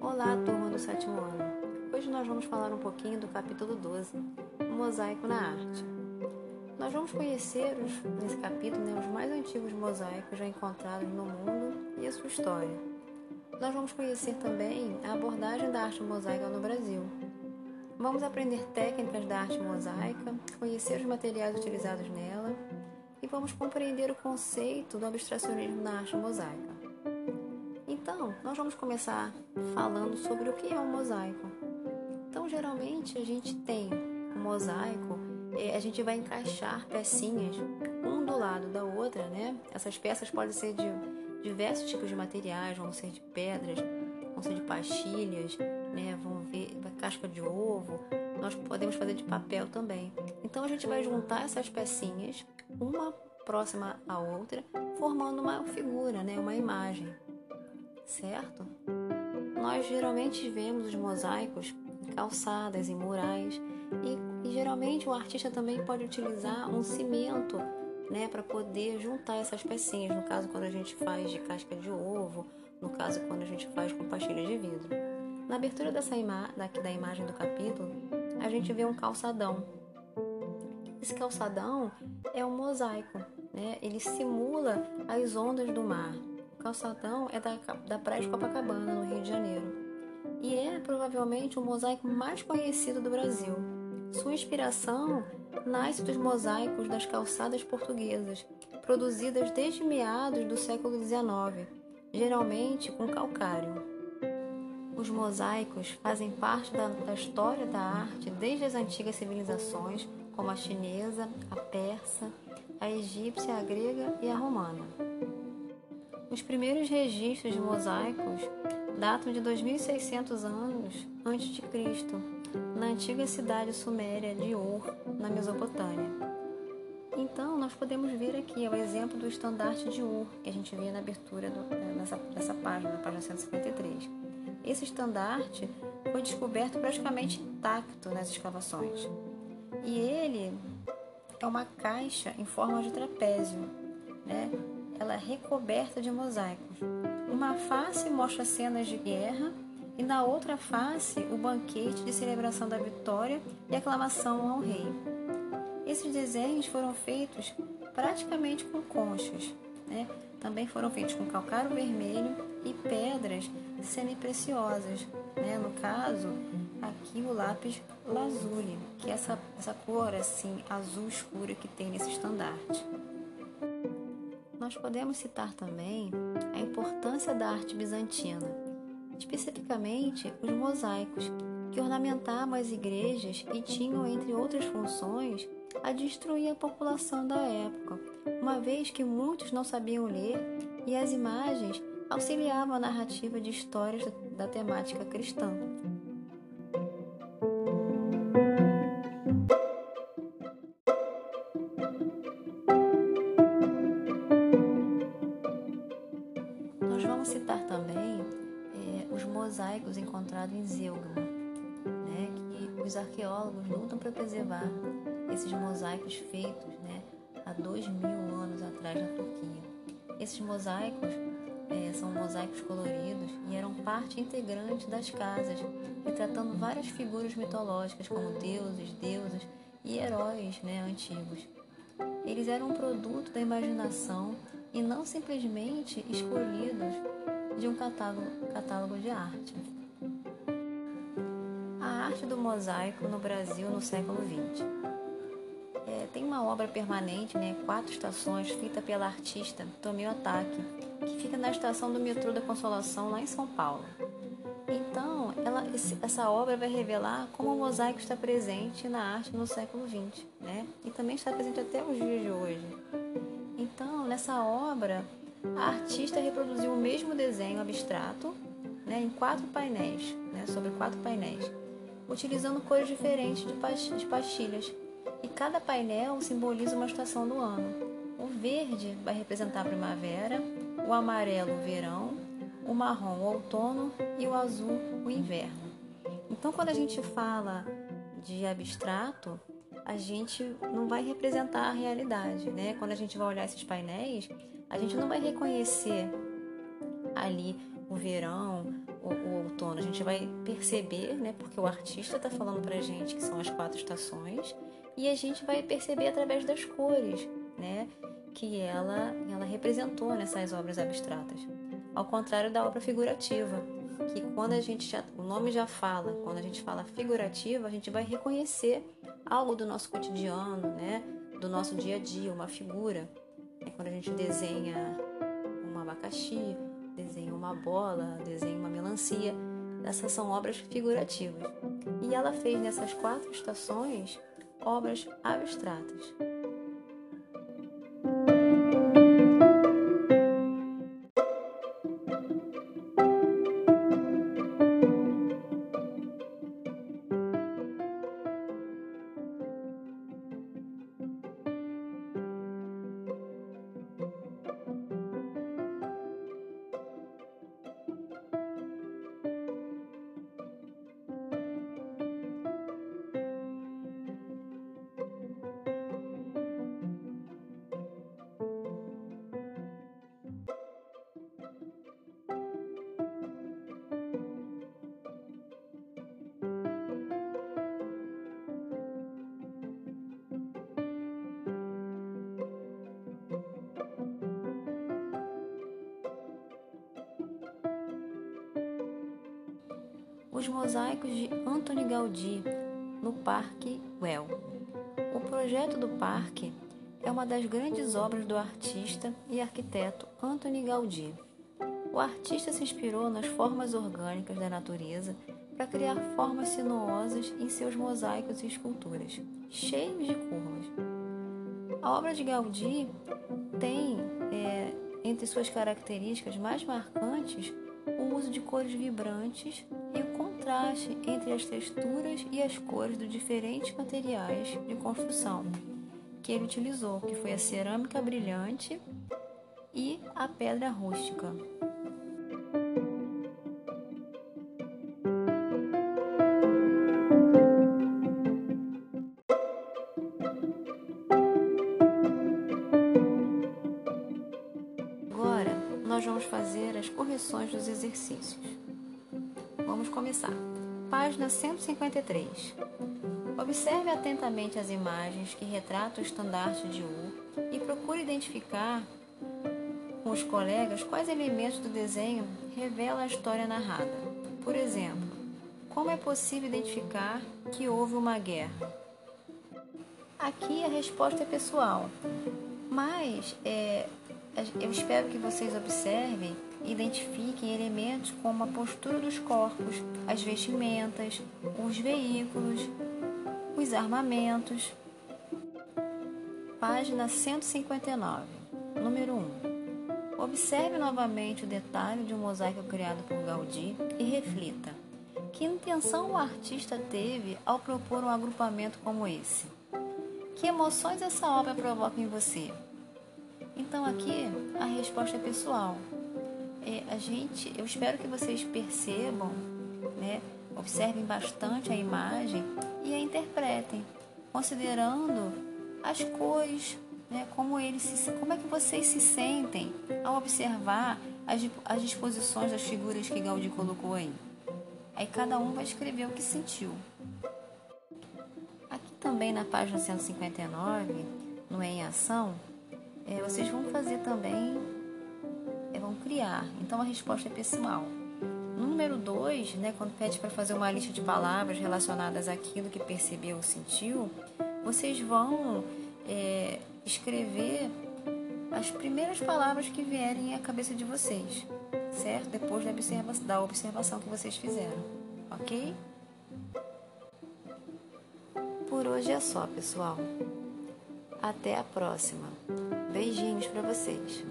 Olá, turma do sétimo ano. Hoje nós vamos falar um pouquinho do capítulo 12, o mosaico na arte. Nós vamos conhecer os, nesse capítulo né, os mais antigos mosaicos já encontrados no mundo e a sua história. Nós vamos conhecer também a abordagem da arte mosaica no Brasil. Vamos aprender técnicas da arte mosaica, conhecer os materiais utilizados nela e vamos compreender o conceito do abstracionismo na arte mosaica. Então, nós vamos começar falando sobre o que é um mosaico. Então, geralmente a gente tem um mosaico, é, a gente vai encaixar pecinhas um do lado da outra, né? Essas peças podem ser de diversos tipos de materiais, vão ser de pedras, vão ser de pastilhas, né? Vão ver casca de ovo. Nós podemos fazer de papel também. Então a gente vai juntar essas pecinhas, uma próxima à outra, formando uma figura, né? Uma imagem, certo? Nós geralmente vemos os mosaicos em calçadas, em murais e, e geralmente o artista também pode utilizar um cimento né, para poder juntar essas pecinhas. No caso, quando a gente faz de casca de ovo, no caso, quando a gente faz com pastilha de vidro. Na abertura dessa ima daqui da imagem do capítulo, a gente vê um calçadão. Esse calçadão é um mosaico, né? ele simula as ondas do mar. O calçadão é da, da praia de Copacabana, no Rio de Janeiro, e é provavelmente o mosaico mais conhecido do Brasil. Sua inspiração nasce dos mosaicos das calçadas portuguesas, produzidas desde meados do século XIX, geralmente com calcário. Os mosaicos fazem parte da, da, história da arte desde as antigas civilizações, como a chinesa, a persa, a egípcia, a grega e a romana. Os primeiros registros de mosaicos datam de 2600 anos antes de Cristo na antiga cidade suméria de Ur, na Mesopotâmia. Então, nós podemos ver aqui o exemplo do estandarte de Ur, que a gente vê na abertura do, eh, nessa, dessa página, na página 153. Esse estandarte foi descoberto praticamente intacto nas escavações. E ele é uma caixa em forma de trapézio, né? Ela é recoberta de mosaicos. Uma face mostra cenas de guerra e na outra face o banquete de celebração da vitória e aclamação ao rei. Esses desenhos foram feitos praticamente com conchas, né? também foram feitos com calcário vermelho e pedras semi-preciosas, né? no caso aqui o lápis lazuli, que é essa, essa cor assim azul escura que tem nesse estandarte. Nós podemos citar também a importância da arte bizantina especificamente os mosaicos, que ornamentavam as igrejas e tinham, entre outras funções, a destruir a população da época, uma vez que muitos não sabiam ler e as imagens auxiliavam a narrativa de histórias da temática cristã. Nós vamos citar também os mosaicos encontrados em Zeugma, né, que os arqueólogos lutam para preservar esses mosaicos feitos né, dois mil anos atrás na Turquia. Esses mosaicos é, são mosaicos coloridos e eram parte integrante das casas, retratando várias figuras mitológicas como deuses, deusas e heróis né, antigos. Eles eram produto da imaginação e não simplesmente escolhidos de um catálogo, catálogo de arte. A arte do mosaico no Brasil no século XX. Tem uma obra permanente, né, Quatro Estações, feita pela artista Tomio Otaki, que fica na estação do metrô da Consolação, lá em São Paulo. Então, ela, essa obra vai revelar como o mosaico está presente na arte no século XX, né? E também está presente até os dias de hoje. Então, nessa obra, a artista reproduziu o mesmo desenho abstrato né, em quatro painéis, né, sobre quatro painéis, utilizando cores diferentes de pastilhas. E cada painel simboliza uma estação do ano. O verde vai representar a primavera, o amarelo o verão, o marrom o outono e o azul o inverno. Então, quando a gente fala de abstrato, a gente não vai representar a realidade, né? Quando a gente vai olhar esses painéis, a gente não vai reconhecer ali o verão, o, o outono. A gente vai perceber, né? Porque o artista está falando pra gente que são as quatro estações e a gente vai perceber através das cores, né? Que ela, ela representou nessas obras abstratas. Ao contrário da obra figurativa, que quando a gente já, o nome já fala, quando a gente fala figurativa, a gente vai reconhecer algo do nosso cotidiano, né? Do nosso dia a dia, uma figura. É quando a gente desenha um abacaxi, desenha uma bola, desenha uma melancia. Essas são obras figurativas. E ela fez nessas quatro estações obras abstratas. Os mosaicos de Antoni Gaudí no Parque Well. O projeto do parque é uma das grandes obras do artista e arquiteto Antoni Gaudí. O artista se inspirou nas formas orgânicas da natureza para criar formas sinuosas em seus mosaicos e esculturas, cheios de curvas. A obra de Gaudí tem, é, entre suas características mais marcantes, o uso de cores vibrantes e o contraste entre as texturas e as cores dos diferentes materiais de construção que ele utilizou, que foi a cerâmica brilhante e a pedra rústica. Agora nós vamos fazer as correções dos exercícios. Vamos começar. Página 153. Observe atentamente as imagens que retratam o estandarte de U e procure identificar com os colegas quais elementos do desenho revelam a história narrada. Por exemplo, como é possível identificar que houve uma guerra? Aqui a resposta é pessoal, mas é, eu espero que vocês observem identifiquem elementos como a postura dos corpos, as vestimentas, os veículos, os armamentos. Página 159, número 1. Observe novamente o detalhe de um mosaico criado por Gaudí e reflita. Que intenção o artista teve ao propor um agrupamento como esse? Que emoções essa obra provoca em você? Então aqui a resposta é pessoal é, a gente, eu espero que vocês percebam, né, observem bastante a imagem e a interpretem, considerando as cores, né, como eles se, como é que vocês se sentem ao observar as, as disposições das figuras que Gaudí colocou aí. Aí cada um vai escrever o que sentiu. Aqui também na página 159, no Em Ação, é, vocês vão fazer também criar. Então a resposta é pessoal. No número 2, né, quando pede para fazer uma lista de palavras relacionadas àquilo que percebeu ou sentiu, vocês vão é, escrever as primeiras palavras que vierem à cabeça de vocês, certo? Depois da, observa da observação que vocês fizeram, ok? Por hoje é só, pessoal. Até a próxima. Beijinhos para vocês.